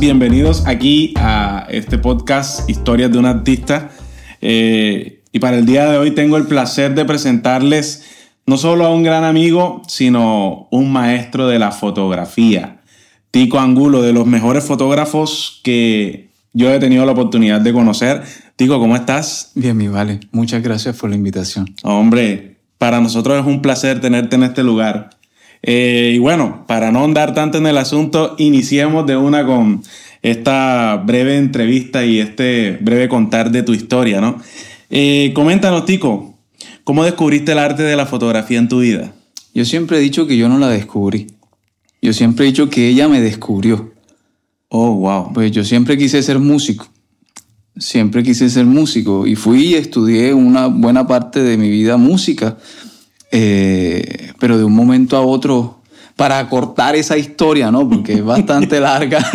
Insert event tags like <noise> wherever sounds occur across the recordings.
bienvenidos aquí a este podcast Historias de un artista. Eh, y para el día de hoy tengo el placer de presentarles no solo a un gran amigo, sino un maestro de la fotografía, Tico Angulo, de los mejores fotógrafos que yo he tenido la oportunidad de conocer. Tico, ¿cómo estás? Bien, mi vale. Muchas gracias por la invitación. Hombre, para nosotros es un placer tenerte en este lugar. Eh, y bueno, para no andar tanto en el asunto, iniciemos de una con esta breve entrevista y este breve contar de tu historia, ¿no? Eh, coméntanos, Tico, ¿cómo descubriste el arte de la fotografía en tu vida? Yo siempre he dicho que yo no la descubrí. Yo siempre he dicho que ella me descubrió. Oh, wow. Pues yo siempre quise ser músico. Siempre quise ser músico y fui y estudié una buena parte de mi vida música eh, pero de un momento a otro, para cortar esa historia, ¿no? Porque es bastante <laughs> larga. <laughs>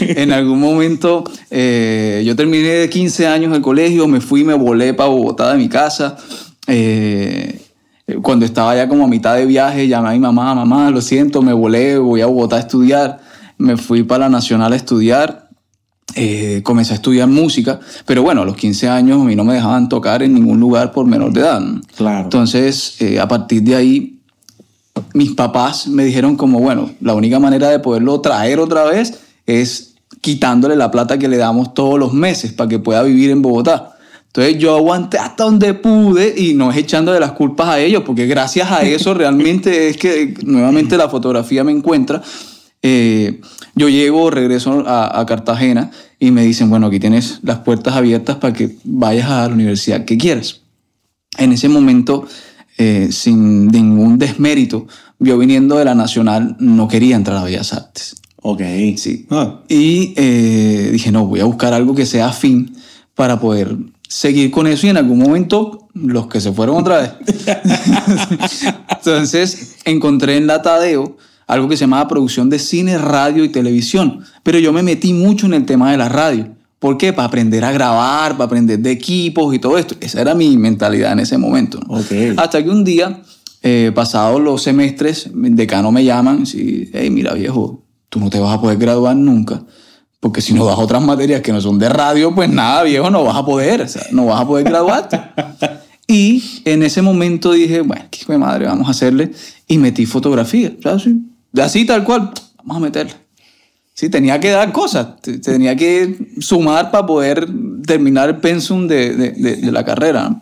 en algún momento eh, yo terminé de 15 años el colegio, me fui, me volé para Bogotá de mi casa. Eh, cuando estaba ya como a mitad de viaje, llamé a mi mamá, mamá, lo siento, me volé, voy a Bogotá a estudiar. Me fui para la Nacional a estudiar eh, comencé a estudiar música, pero bueno, a los 15 años a mí no me dejaban tocar en ningún lugar por menor de edad. Claro. Entonces, eh, a partir de ahí, mis papás me dijeron como, bueno, la única manera de poderlo traer otra vez es quitándole la plata que le damos todos los meses para que pueda vivir en Bogotá. Entonces yo aguanté hasta donde pude y no es echando de las culpas a ellos, porque gracias a eso <laughs> realmente es que nuevamente la fotografía me encuentra. Eh, yo llego, regreso a, Cartagena y me dicen, bueno, aquí tienes las puertas abiertas para que vayas a la universidad que quieras. En ese momento, eh, sin ningún desmérito, yo viniendo de la Nacional no quería entrar a Bellas Artes. Ok. Sí. Ah. Y eh, dije, no, voy a buscar algo que sea afín para poder seguir con eso y en algún momento los que se fueron otra vez. <laughs> Entonces encontré en la Tadeo algo que se llamaba producción de cine, radio y televisión. Pero yo me metí mucho en el tema de la radio. ¿Por qué? Para aprender a grabar, para aprender de equipos y todo esto. Esa era mi mentalidad en ese momento. Hasta que un día, eh, pasados los semestres, el decano me llaman y hey, mira viejo, tú no te vas a poder graduar nunca. Porque si no das otras materias que no son de radio, pues nada, viejo, no vas a poder. O sea, no vas a poder graduarte. y en ese momento dije, bueno, qué madre, vamos a hacerle. Y metí fotografía. ¿sabes? Así tal cual, vamos a meterle. Sí, tenía que dar cosas, tenía que sumar para poder terminar el pensum de, de, la carrera.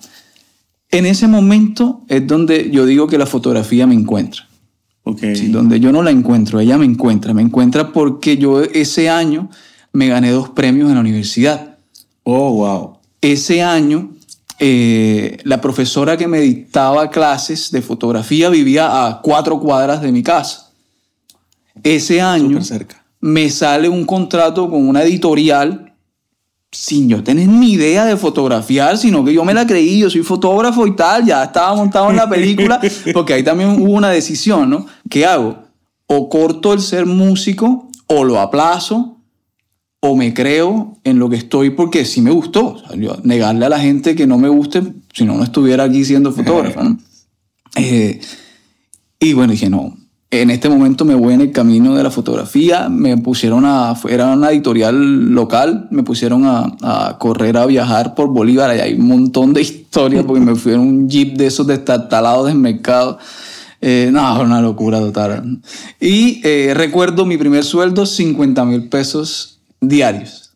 En ese momento es donde yo digo que la fotografía me encuentra. Okay. donde yo no la encuentro, ella me encuentra. Me encuentra porque yo ese año me gané dos premios en la universidad. Oh, wow. Ese año, eh, la profesora que me dictaba clases de fotografía vivía a cuatro cuadras de mi casa. Ese año me sale un contrato con una editorial sin yo tener ni idea de fotografiar, sino que yo me la creí, yo soy fotógrafo y tal, ya estaba montado en la película, <laughs> porque ahí también hubo una decisión, ¿no? ¿Qué hago? O corto el ser músico, o lo aplazo, o me creo en lo que estoy porque sí me gustó. negarle a la gente que no me guste, si no, no estuviera aquí siendo fotógrafo, ¿no? <laughs> Eh, y bueno, dije, no, en este momento me voy en el camino de la fotografía, me pusieron a, era una editorial local, me pusieron a, correr a viajar por Bolívar, y hay un montón de historias porque me fui en un jeep de esos destartalados del mercado. Eh, no, una locura total. Y eh, recuerdo mi primer sueldo, 50 mil pesos diarios.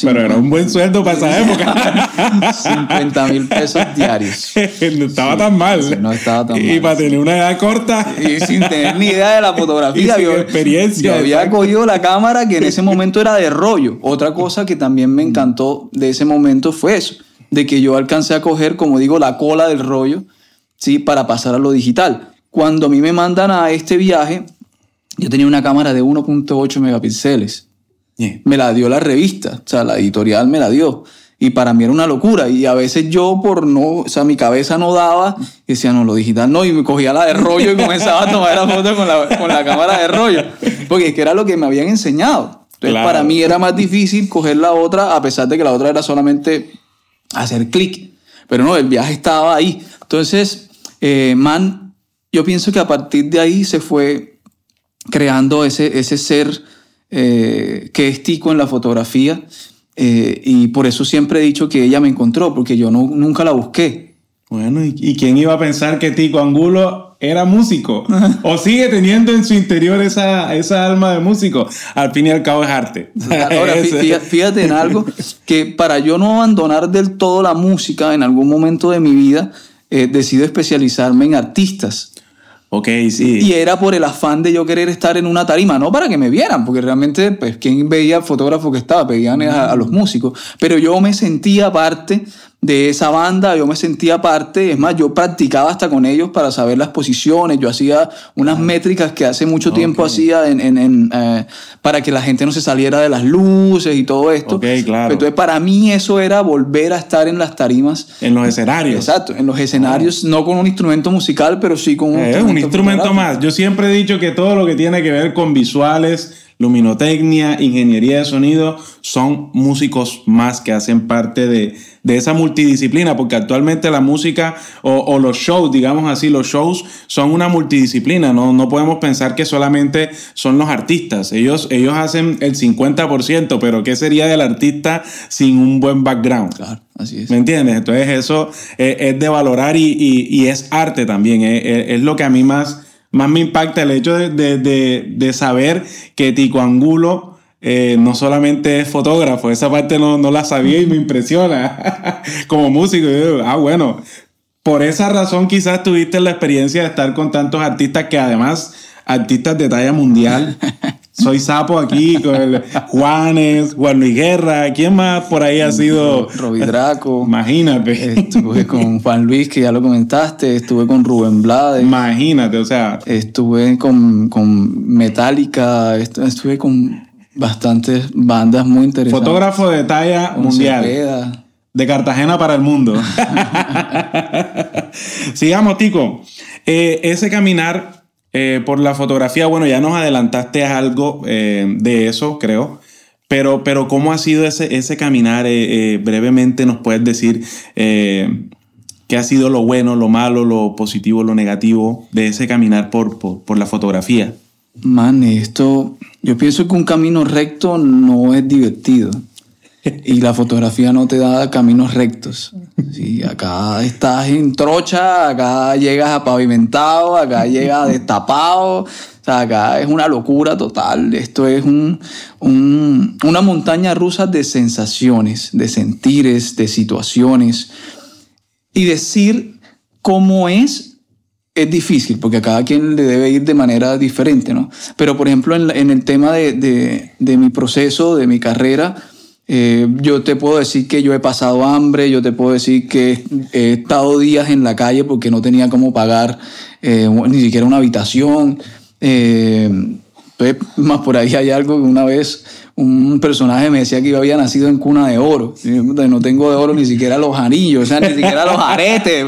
Pero era un buen sueldo para esa época. <laughs> 50 mil pesos diarios. no estaba tan mal. no estaba tan y mal. Y para tener una edad corta. Y sin tener ni idea de la <laughs> fotografía. Y sin experiencia. Yo había cogido la cámara que en ese momento era de rollo. Otra cosa que también me encantó de ese momento fue eso. De que yo alcancé a coger, como digo, la cola del rollo, ¿sí? Para pasar a lo digital. Cuando a mí me mandan a este viaje, yo tenía una cámara de 1.8 megapíxeles me la dio la revista, o sea, la editorial me la dio. Y para mí era una locura. Y a veces yo, por no, o sea, mi cabeza no daba, y decía, no, lo digital no. Y me cogía la de rollo y comenzaba a tomar la foto con la, con la cámara de rollo. Porque es que era lo que me habían enseñado. Entonces, para mí era más difícil coger la otra, a pesar de que la otra era solamente hacer clic. Pero no, el viaje estaba ahí. Entonces, eh, man, yo pienso que a partir de ahí se fue creando ese, ese ser eh, que es Tico en la fotografía. Eh, y por eso siempre he dicho que ella me encontró, porque yo no, nunca la busqué. Bueno, ¿y, quién iba a pensar que Tico Angulo era músico? <laughs> ¿O sigue teniendo en su interior esa, esa alma de músico? Al fin y al cabo es arte. Ahora, <laughs> fíjate en algo, que para yo no abandonar del todo la música en algún momento de mi vida, eh, decido especializarme en artistas. Ok, sí. Y era por el afán de yo querer estar en una tarima, no para que me vieran, porque realmente, pues, ¿quién veía al fotógrafo que estaba? Pedían a, los músicos. Pero yo me sentía parte de esa banda, yo me sentía parte, es más, yo practicaba hasta con ellos para saber las posiciones, yo hacía unas métricas que hace mucho tiempo hacía en, en, eh, para que la gente no se saliera de las luces y todo esto. Ok, claro. Entonces, para mí eso era volver a estar en las tarimas. En los escenarios. Exacto, en los escenarios, no con un instrumento musical, pero sí con un, eh, instrumento, un instrumento más. Yo siempre he dicho que todo lo que tiene que ver con visuales, luminotecnia, ingeniería de sonido, son músicos más que hacen parte de, esa multidisciplina, porque actualmente la música o, los shows, digamos así, los shows son una multidisciplina, no, no podemos pensar que solamente son los artistas, ellos, ellos hacen el 50%, pero ¿qué sería del artista sin un buen background? Claro, así es. ¿Me entiendes? Entonces eso es, de valorar y, es arte también, es lo que a mí más más me impacta el hecho de, saber que Tico Angulo eh, no solamente es fotógrafo, esa parte no, la sabía y me impresiona <laughs> como músico. ah, bueno, por esa razón quizás tuviste la experiencia de estar con tantos artistas que además, artistas de talla mundial. Soy sapo aquí con el Juanes, Juan Luis Guerra. ¿Quién más por ahí ha sido? Roby Draco. <laughs> Imagínate. Estuve con Juan Luis, que ya lo comentaste. Estuve con Rubén Blades. Imagínate, o sea. Estuve con, con Metallica. Estuve con bastantes bandas muy interesantes. Fotógrafo de talla mundial. De Cartagena para el mundo. <laughs> Sigamos, Tico. Eh, ese caminar eh, por la fotografía, bueno, ya nos adelantaste algo eh, de eso, creo. Pero, pero ¿cómo ha sido ese, ese caminar? Eh, brevemente nos puedes decir qué ha sido lo bueno, lo malo, lo positivo, lo negativo de ese caminar por, por, por la fotografía. Man, esto, yo pienso que un camino recto no es divertido y la fotografía no te da caminos rectos. Sí, acá estás en trocha, acá llegas a pavimentado, acá llegas destapado. O sea, acá es una locura total. Esto es un, una montaña rusa de sensaciones, de sentires, de situaciones. Y decir cómo es es difícil porque a cada quien le debe ir de manera diferente, ¿no? Pero, por ejemplo, en, el tema de, de, de mi proceso, de mi carrera, eh, yo te puedo decir que yo he pasado hambre, yo te puedo decir que he estado días en la calle porque no tenía cómo pagar eh, ni siquiera una habitación. Eh, más por ahí hay algo que una vez un personaje me decía que yo había nacido en cuna de oro. no tengo de oro ni siquiera los anillos, o sea, ni siquiera los aretes.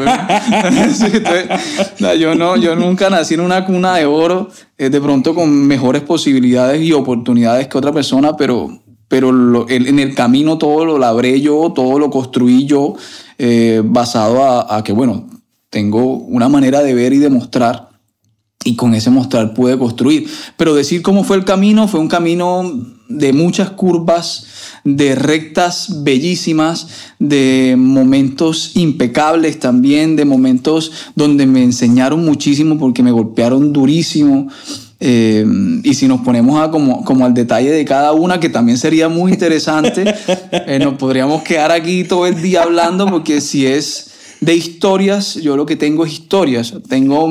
<laughs> yo, no, yo nunca nací en una cuna de oro, de pronto con mejores posibilidades y oportunidades que otra persona, pero pero en el camino todo lo labré yo, todo lo construí yo, eh, basado a, que, bueno, tengo una manera de ver y de mostrar, y con ese mostrar pude construir. Pero decir cómo fue el camino, fue un camino de muchas curvas, de rectas bellísimas, de momentos impecables también, de momentos donde me enseñaron muchísimo porque me golpearon durísimo. Eh, y si nos ponemos a como, como al detalle de cada una, que también sería muy interesante, <laughs> eh, nos podríamos quedar aquí todo el día hablando, porque si es de historias, yo lo que tengo es historias. Tengo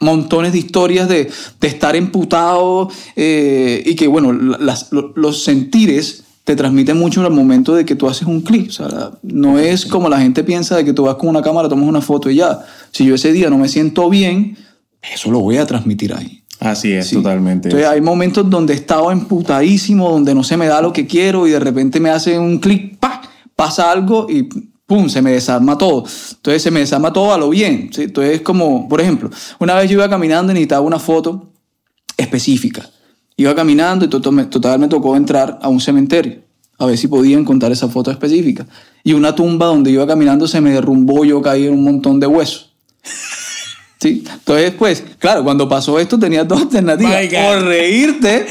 montones de historias de, de estar emputado eh, y que, bueno, las, los sentires te transmiten mucho al momento de que tú haces un clic. O sea, no es como la gente piensa de que tú vas con una cámara, tomas una foto y ya. Si yo ese día no me siento bien, eso lo voy a transmitir ahí. Así es, totalmente. Entonces hay momentos donde he estado emputadísimo, donde no se me da lo que quiero y de repente me hace un clic, pasa algo y pum, se me desarma todo. Entonces se me desarma todo a lo bien. ¿sí? Entonces es como, por ejemplo, una vez yo iba caminando y necesitaba una foto específica. Iba caminando y total me tocó entrar a un cementerio a ver si podía encontrar esa foto específica. Y una tumba donde iba caminando se me derrumbó, yo caí en un montón de huesos. ¿Sí? Entonces, pues, claro, cuando pasó esto tenía dos alternativas. O reírte,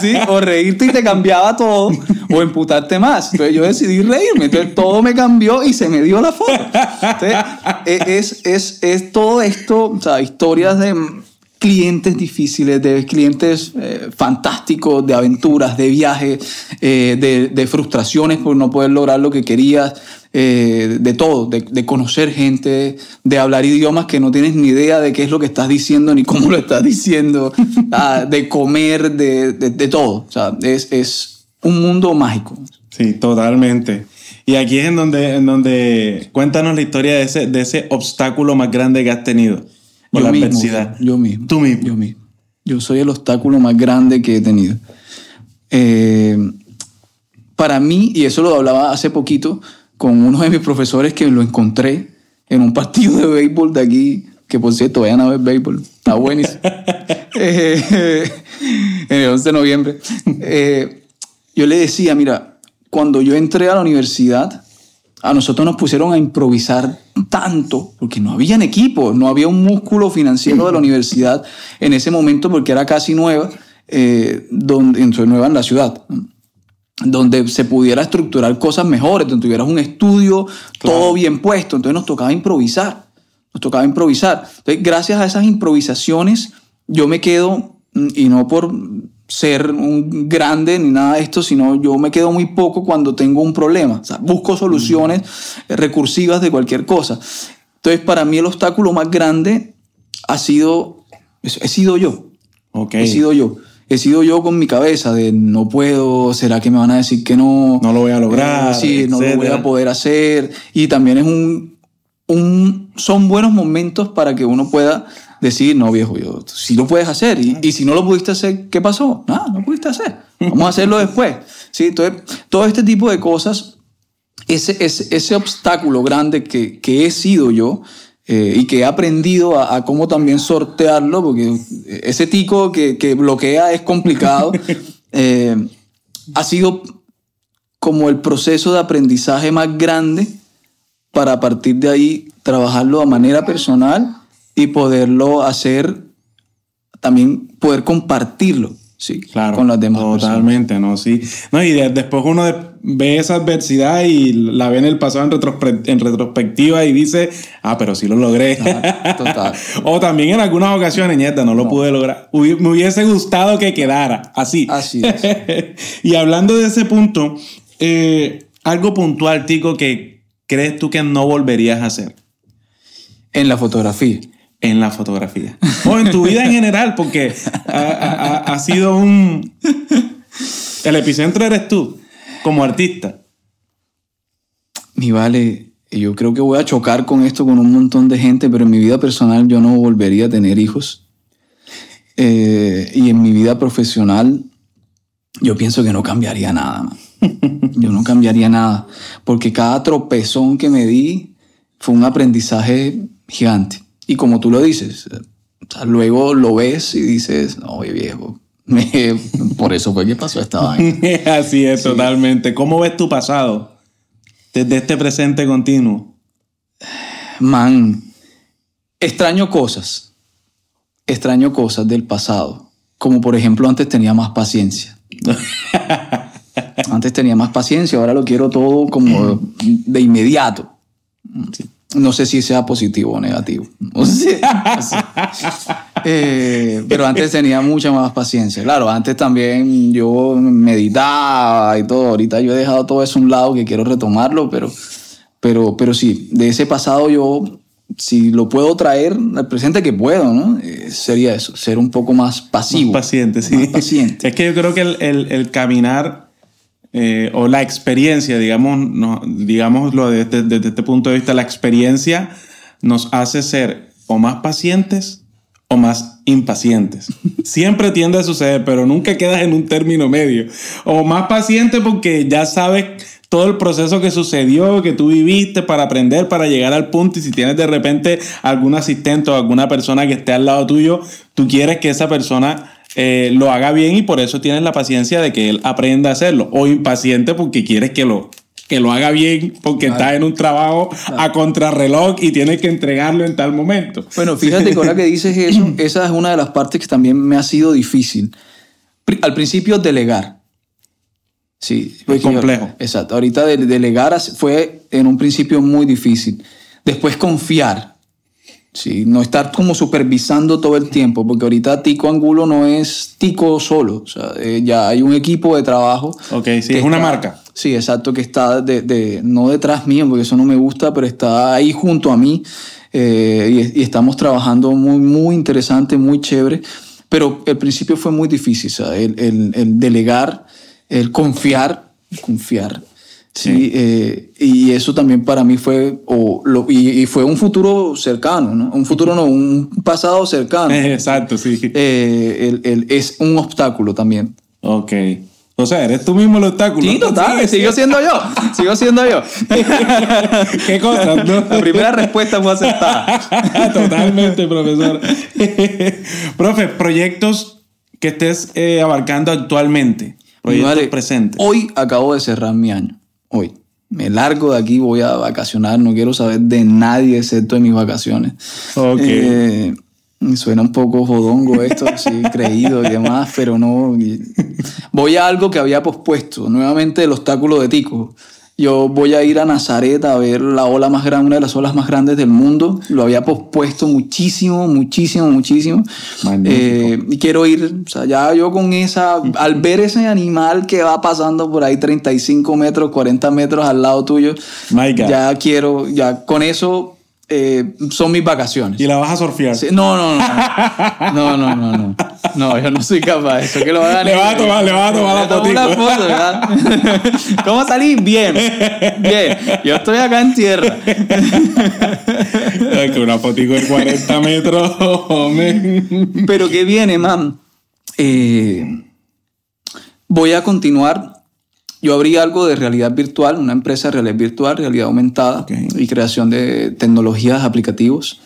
¿sí? O reírte y te cambiaba todo, o emputarte más. Entonces yo decidí reírme. Entonces todo me cambió y se me dio la foto. Entonces, e, es, es, es todo esto, o sea, historias de clientes difíciles, de clientes eh, fantásticos, de aventuras, de viajes, eh, de, frustraciones por no poder lograr lo que querías, eh, de todo, de, de, conocer gente, de hablar idiomas que no tienes ni idea de qué es lo que estás diciendo ni cómo lo estás diciendo, <laughs> ah, de comer, de, de, todo. O sea, es, es un mundo mágico. Sí, totalmente. Y aquí es en donde, en donde cuéntanos la historia de ese, de ese obstáculo más grande que has tenido yo la mismo, Yo mismo. Tú mismo. Yo mismo. Yo soy el obstáculo más grande que he tenido. Eh, para mí, y eso lo hablaba hace poquito con uno de mis profesores que lo encontré en un partido de béisbol de aquí, que por cierto, vayan a ver béisbol, está buenísimo. <laughs> eh, <laughs> en el 11 de noviembre. Eh, yo le decía, mira, cuando yo entré a la universidad, a nosotros nos pusieron a improvisar tanto, porque no habían equipos, no había un músculo financiero de la universidad en ese momento, porque era casi nueva, eh, donde, nueva en la ciudad, donde se pudiera estructurar cosas mejores, donde tuvieras un estudio todo bien puesto, entonces nos tocaba improvisar, nos tocaba improvisar. Entonces, gracias a esas improvisaciones, yo me quedo, y no por ser un grande ni nada de esto, sino yo me quedo muy poco cuando tengo un problema. O sea, busco soluciones recursivas de cualquier cosa. Entonces, para mí el obstáculo más grande ha sido, he sido yo. Okay. He sido yo. He sido yo con mi cabeza de no puedo, será que me van a decir que no. No lo voy a lograr. Eh, sí, no lo voy a poder hacer. Y también es un, un, son buenos momentos para que uno pueda decir, no viejo, yo, si lo puedes hacer. Y, y, si no lo pudiste hacer, ¿qué pasó? Nada, no pudiste hacer. Vamos a hacerlo después. ¿Sí? Entonces, todo este tipo de cosas, ese, ese, ese obstáculo grande que, que, he sido yo eh, y que he aprendido a, a, cómo también sortearlo, porque ese tico que, que bloquea es complicado, <laughs> eh, ha sido como el proceso de aprendizaje más grande para a partir de ahí trabajarlo de manera personal y poderlo hacer, también poder compartirlo. Sí, claro, con las demás Totalmente, ¿no? Sí. No, y después uno ve esa adversidad y la ve en el pasado en, en retrospectiva y dice, ah, pero sí lo logré. total. <laughs> o también en algunas ocasiones, nieta, no lo pude lograr. me hubiese gustado que quedara así. Así es. <laughs> y hablando de ese punto, eh, algo puntual, Tico, que crees tú que no volverías a hacer. En la fotografía en la fotografía. O en tu vida en general, porque ha, sido un... El epicentro eres tú, como artista. Mi vale, yo creo que voy a chocar con esto con un montón de gente, pero en mi vida personal yo no volvería a tener hijos. Eh, y en mi vida profesional yo pienso que no cambiaría nada. <laughs> Yo no cambiaría nada, porque cada tropezón que me di fue un aprendizaje gigante. Y como tú lo dices, luego lo ves y dices, oye viejo, <laughs> <laughs> por eso fue que pasó esta vaina. <laughs> Así es, totalmente. ¿Cómo ves tu pasado desde este presente continuo? Man, extraño cosas. Extraño cosas del pasado. Como por ejemplo, antes tenía más paciencia. antes tenía más paciencia, ahora lo quiero todo como de inmediato. Sí. No sé si sea positivo o negativo. <laughs> Eh, pero antes tenía mucha más paciencia. Claro, antes también yo meditaba y todo. Ahorita yo he dejado todo eso a un lado que quiero retomarlo, pero, pero, pero sí, de ese pasado yo, si lo puedo traer al presente que puedo, ¿no? Eh, sería eso, ser un poco más pasivo. Más paciente, sí. Más paciente. Es que yo creo que el, el, el caminar eh, o la experiencia, digamos, no, digámoslo desde, desde, este punto de vista, la experiencia nos hace ser o más pacientes o más impacientes. <laughs> Siempre tiende a suceder, pero nunca quedas en un término medio. O más paciente porque ya sabes todo el proceso que sucedió, que tú viviste para aprender, para llegar al punto. Y si tienes de repente algún asistente o alguna persona que esté al lado tuyo, tú quieres que esa persona eh, lo haga bien y por eso tienes la paciencia de que él aprenda a hacerlo. O impaciente porque quieres que lo, que lo haga bien porque está en un trabajo a contrarreloj y tiene que entregarlo en tal momento. Bueno, fíjate que ahora que dices eso, <laughs> esa es una de las partes que también me ha sido difícil. Al principio, delegar. Sí, muy complejo. exacto. Ahorita delegar fue en un principio muy difícil. Después confiar. Sí, no estar como supervisando todo el tiempo, porque ahorita Tico Angulo no es Tico solo, o sea, eh, ya hay un equipo de trabajo. Ok, sí, es una marca. Sí, exacto, que está de, no detrás mío, porque eso no me gusta, pero está ahí junto a mí eh, y, estamos trabajando muy, muy interesante, muy chévere. Pero el principio fue muy difícil, o sea, el, el, el delegar, el confiar, confiar. Sí, eh, y eso también para mí fue, o lo, y, fue un futuro cercano, ¿no? Un futuro no, un pasado cercano. <laughs> Exacto, sí. Eh, el, el, es un obstáculo también. Ok. O sea, eres tú mismo el obstáculo. Sí, total, sigo siendo yo. Sigo siendo yo. <laughs> ¿Qué cosa? La primera respuesta fue aceptada. <laughs> Totalmente, profesor. Profe, proyectos que estés eh, abarcando actualmente. Proyectos presentes. Hoy acabo de cerrar mi año hoy. Me largo de aquí, voy a vacacionar, no quiero saber de nadie excepto de mis vacaciones. Ok. Eh, suena un poco jodongo esto, <laughs> sí, creído y demás, pero no. Voy a algo que había pospuesto, nuevamente el obstáculo de Tico. Yo voy a ir a Nazaret a ver la ola más grande, una de las olas más grandes del mundo. Lo había pospuesto muchísimo, muchísimo, muchísimo. Eh, y quiero ir, o sea, ya yo con esa, <laughs> al ver ese animal que va pasando por ahí 35 metros, 40 metros al lado tuyo, ya quiero, ya con eso eh, son mis vacaciones. ¿Y la vas a surfear? No, no, no. No, <laughs> no, no, no. No, yo no soy capaz de eso. Que lo le vas a tomar, le vas a tomar la foto. Una foto, ¿verdad? <laughs> ¿Cómo salí? Bien. Bien. Yo estoy acá en tierra. Es que una fotico de 40 metros, hombre. Pero ¿qué viene, man? Eh, voy a continuar yo abrí algo de realidad virtual, una empresa de realidad virtual, realidad aumentada y creación de tecnologías, aplicativos.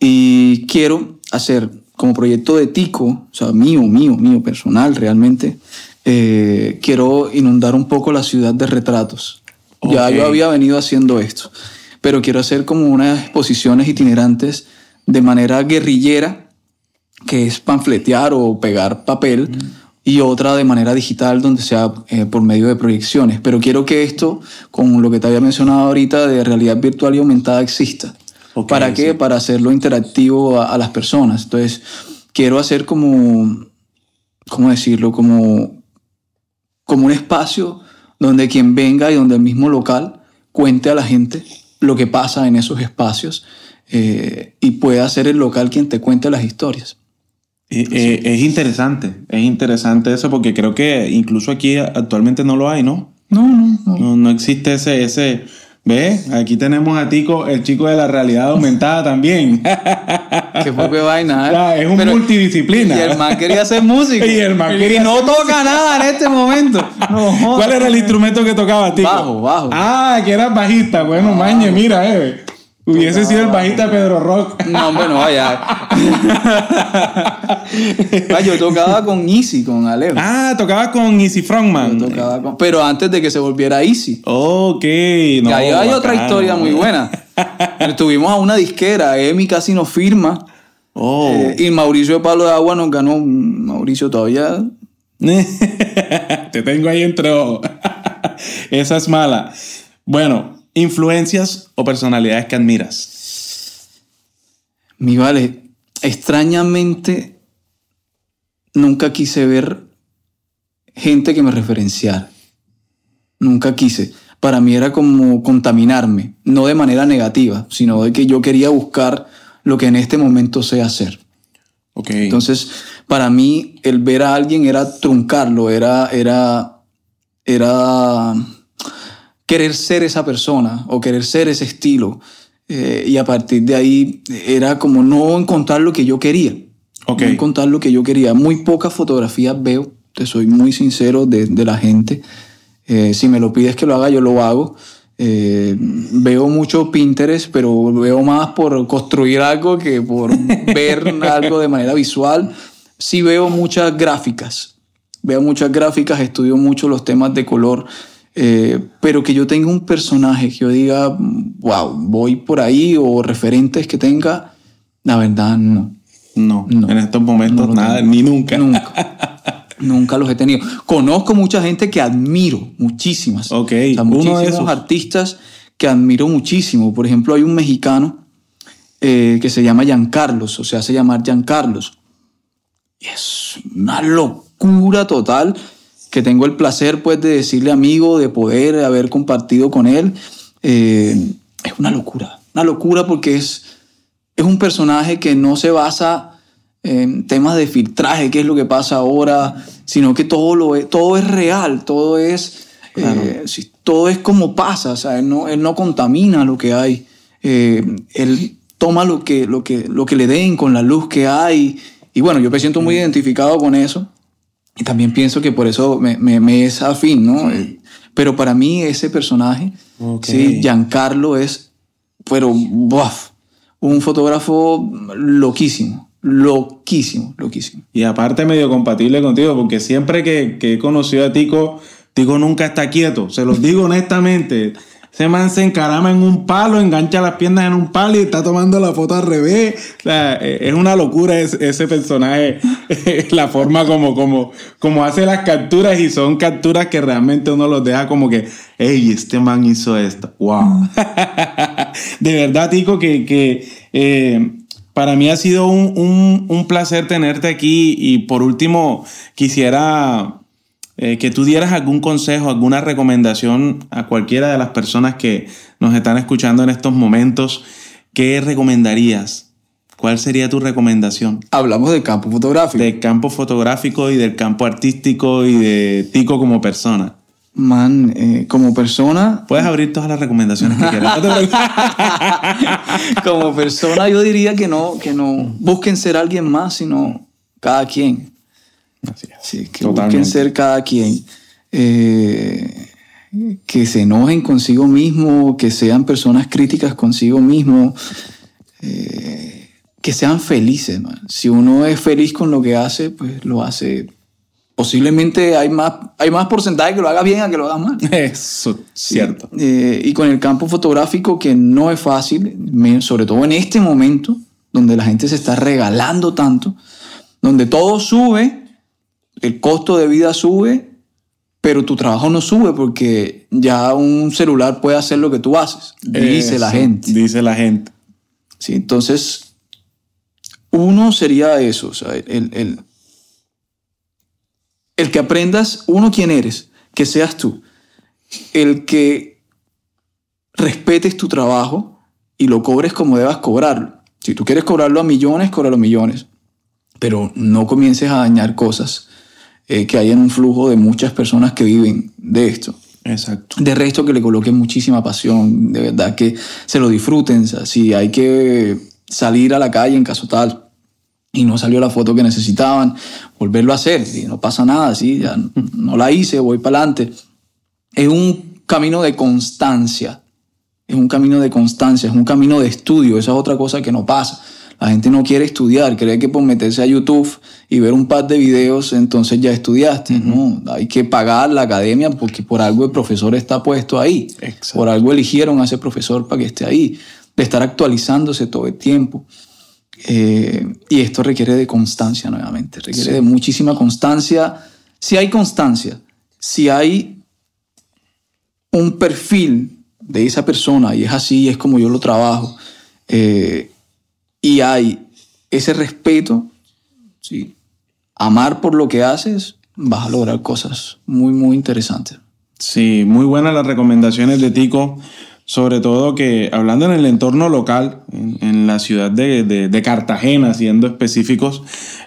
Y quiero hacer como proyecto de Tico, o sea, mío, mío, mío, personal realmente, eh, quiero inundar un poco la ciudad de retratos. Ya yo había venido haciendo esto, pero quiero hacer como unas exposiciones itinerantes de manera guerrillera, que es panfletear o pegar papel. Mm y otra de manera digital donde sea eh, por medio de proyecciones. Pero quiero que esto, con lo que te había mencionado ahorita de realidad virtual y aumentada, exista. ¿Para qué? Para hacerlo interactivo a, las personas. Entonces, quiero hacer como, ¿cómo decirlo? Como, como un espacio donde quien venga y donde el mismo local cuente a la gente lo que pasa en esos espacios eh, y pueda ser el local quien te cuente las historias. Eh, es interesante, es interesante eso porque creo que incluso aquí actualmente no lo hay, ¿no? No, no, no. No, existe ese, ese, ¿Ve? Aquí tenemos a Tico, el chico de la realidad aumentada también. Qué poco vaina, ¿eh? es un multidisciplina. Y el man quería ser músico. <laughs> y el man quería no toca nada en este momento. <laughs> ¿Cuál era el instrumento que tocaba, Tico? Bajo, bajo. Ah, que era bajista. Bueno, mañe, mira, eh. Hubiese sido el bajista Pedro Rock. No, bueno, vaya. <laughs> Ah, yo tocaba con Easy, con Alejo. Ah, tocaba con Easy Frontman. Pero antes de que se volviera Easy. Ok, no. ahí hay otra historia muy buena. <laughs> Estuvimos a una disquera, Emi casi nos firma. Oh. Eh, y Mauricio de Palo de Agua nos ganó. Mauricio todavía. <laughs> Te tengo ahí entre Esa es mala. Bueno, influencias o personalidades que admiras? Mi vale, extrañamente nunca quise ver gente que me referenciara. Nunca quise. Para mí era como contaminarme, no de manera negativa, sino de que yo quería buscar lo que en este momento sé hacer. Okay. Entonces, para mí el ver a alguien era truncarlo, era, era, era querer ser esa persona o querer ser ese estilo. Eh, y a partir de ahí era como no encontrar lo que yo quería. No encontrar lo que yo quería. Muy pocas fotografías veo, te soy muy sincero, de, de la gente. Eh, si me lo pides que lo haga, yo lo hago. Eh, veo mucho Pinterest, pero veo más por construir algo que por <laughs> ver algo de manera visual. Sí veo muchas gráficas. Veo muchas gráficas, estudio mucho los temas de color Eh, pero que yo tenga un personaje que yo diga, wow, voy por ahí o referentes que tenga, la verdad no. No, en estos momentos nada, ni nunca. Nunca. <laughs> nunca los he tenido. Conozco mucha gente que admiro, muchísimas. Ok, muchísimos artistas que admiro muchísimo. Por ejemplo, hay un mexicano eh, que se llama Giancarlos, o se hace llamar Giancarlos. Es una locura total que tengo el placer pues de decirle amigo, de poder haber compartido con él. Eh, es una locura, una locura porque es, es un personaje que no se basa en temas de filtraje, qué es lo que pasa ahora, sino que todo, lo es, todo es real, todo es, eh, todo es como pasa, o sea, él, no, él no contamina lo que hay, eh, él toma lo que, lo, que, lo que le den con la luz que hay, y bueno, yo me siento muy identificado con eso. Y también pienso que por eso me, me, es afín, ¿no? Eh, pero para mí ese personaje, sí, Giancarlo es, pero, un fotógrafo loquísimo, loquísimo, loquísimo. Y aparte medio compatible contigo, porque siempre que, que he conocido a Tico, Tico nunca está quieto, se los digo honestamente. Ese man se encarama en un palo, engancha las piernas en un palo y está tomando la foto al revés. O sea, eh, es una locura ese, personaje, <laughs> la forma como, como, como hace las capturas y son capturas que realmente uno los deja como que, hey, este man hizo esto. ¡Wow! <laughs> De verdad, Tico, que, que eh, para mí ha sido un, un placer tenerte aquí y por último quisiera eh, que tú dieras algún consejo, alguna recomendación a cualquiera de las personas que nos están escuchando en estos momentos, ¿qué recomendarías? ¿Cuál sería tu recomendación? Hablamos del campo fotográfico. Del campo fotográfico y del campo artístico y de Tico como persona. Man, eh, como persona... Puedes abrir todas las recomendaciones que quieras. <laughs> como persona yo diría que no, que no busquen ser alguien más, sino cada quien. Sí, que busquen ser cada quien. Eh, que se enojen consigo mismo, que sean personas críticas consigo mismo, eh, que sean felices. Si uno es feliz con lo que hace, pues lo hace. Posiblemente hay más, hay más porcentaje que lo haga bien a que lo haga mal. <laughs> Eso, cierto. Eh, y con el campo fotográfico, que no es fácil, sobre todo en este momento, donde la gente se está regalando tanto, donde todo sube, el costo de vida sube, pero tu trabajo no sube porque ya un celular puede hacer lo que tú haces, dice la gente. Dice la gente. Sí, entonces, uno sería eso, o sea, el, el, el que aprendas, uno, quién eres, que seas tú. El que respetes tu trabajo y lo cobres como debas cobrarlo. Si tú quieres cobrarlo a millones, cóbralo a millones. Pero no comiences a dañar cosas eh, que hay en un flujo de muchas personas que viven de esto. Exacto. De resto que le coloquen muchísima pasión, de verdad que se lo disfruten. si hay que salir a la calle en caso tal y no salió la foto que necesitaban, volverlo a hacer, y no pasa nada, ¿sí? ya no la hice, voy para adelante. Es un camino de constancia, es un camino de constancia, es un camino de estudio, esa es otra cosa que no pasa. La gente no quiere estudiar, cree que por meterse a YouTube y ver un par de videos, entonces ya estudiaste. No, hay que pagar la academia porque por algo el profesor está puesto ahí. Por algo eligieron a ese profesor para que esté ahí, de estar actualizándose todo el tiempo. Eh, y esto requiere de constancia nuevamente, requiere de muchísima constancia. Si hay constancia, si hay un perfil de esa persona y es así, es como yo lo trabajo, eh, y hay ese respeto, ¿sí? amar por lo que haces, vas a lograr cosas muy, muy interesantes. Sí, muy buenas las recomendaciones de Tico, sobre todo que hablando en el entorno local, en, la ciudad de, Cartagena, siendo específicos,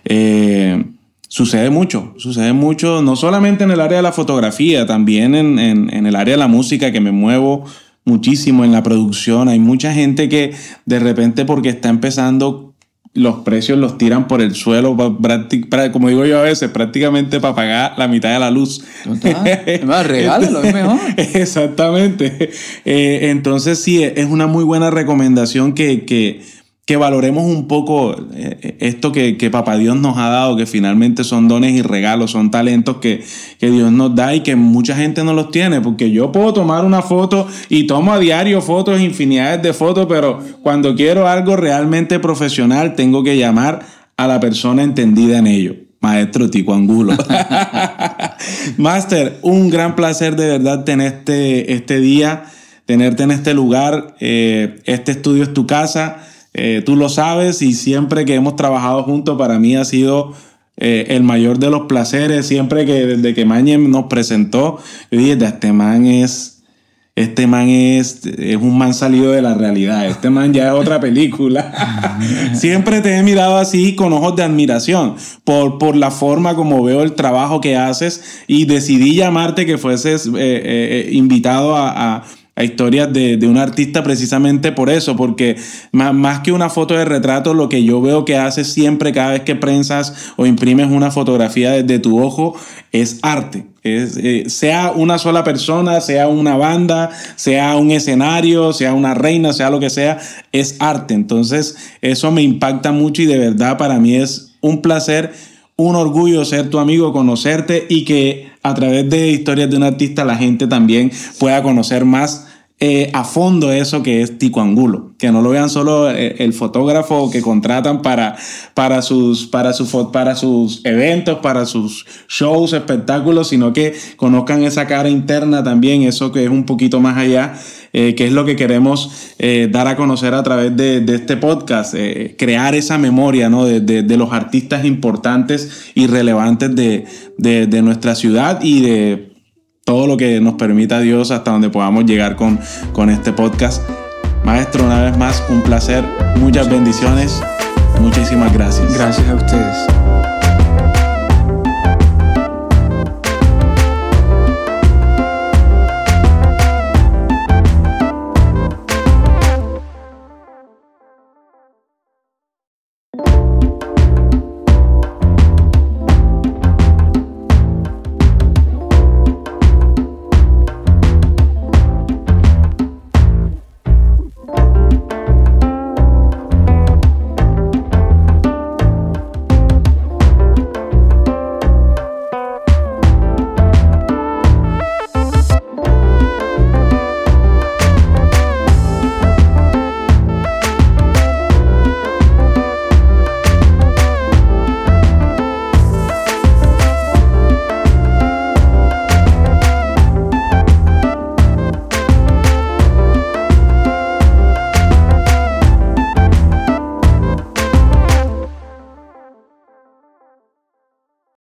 eh, sucede mucho, sucede mucho, no solamente en el área de la fotografía, también en, en el área de la música que me muevo muchísimo en la producción. Hay mucha gente que de repente porque está empezando los precios los tiran por el suelo, como digo yo a veces, prácticamente para pagar la mitad de la luz. Además, <laughs> regálalo, es mejor. Exactamente. <laughs> Eh, entonces sí, es una muy buena recomendación que, que, que valoremos un poco eh, eh, esto que, que, Papá Dios nos ha dado, que finalmente son dones y regalos, son talentos que, que, Dios nos da y que mucha gente no los tiene, porque yo puedo tomar una foto y tomo a diario fotos, infinidades de fotos, pero cuando quiero algo realmente profesional tengo que llamar a la persona entendida en ello. Maestro Tico Angulo. <laughs> Master, un gran placer de verdad tener este, este día, tenerte en este lugar. Eh, este estudio es tu casa eh, tú lo sabes y siempre que hemos trabajado juntos para mí ha sido eh, el mayor de los placeres. Siempre que desde que Mañe nos presentó, yo dije, este man es, este man es, es un man salido de la realidad. Este man ya es otra película. <laughs> siempre te he mirado así con ojos de admiración por, por la forma como veo el trabajo que haces y decidí llamarte que fueses eh, invitado a historias de, de, un artista precisamente por eso, porque más, más, que una foto de retrato, lo que yo veo que haces siempre cada vez que prensas o imprimes una fotografía desde tu ojo es arte. Eh, sea una sola persona, sea una banda, sea un escenario, sea una reina, sea lo que sea, es arte. Entonces eso me impacta mucho y de verdad para mí es un placer un orgullo ser tu amigo, conocerte y que a través de historias de un artista la gente también pueda conocer más eh, a fondo eso que es Tico Angulo. Que no lo vean solo eh, el, fotógrafo que contratan para, para, sus, para, su, para sus eventos, para sus shows, espectáculos, sino que conozcan esa cara interna también, eso que es un poquito más allá. Eh, que es lo que queremos dar a conocer a través de, este podcast, crear esa memoria ¿no? de, de, los artistas importantes y relevantes de, de nuestra ciudad y de todo lo que nos permita Dios hasta donde podamos llegar con, con este podcast. Maestro, una vez más, un placer, muchas bendiciones, muchísimas gracias. Gracias a ustedes.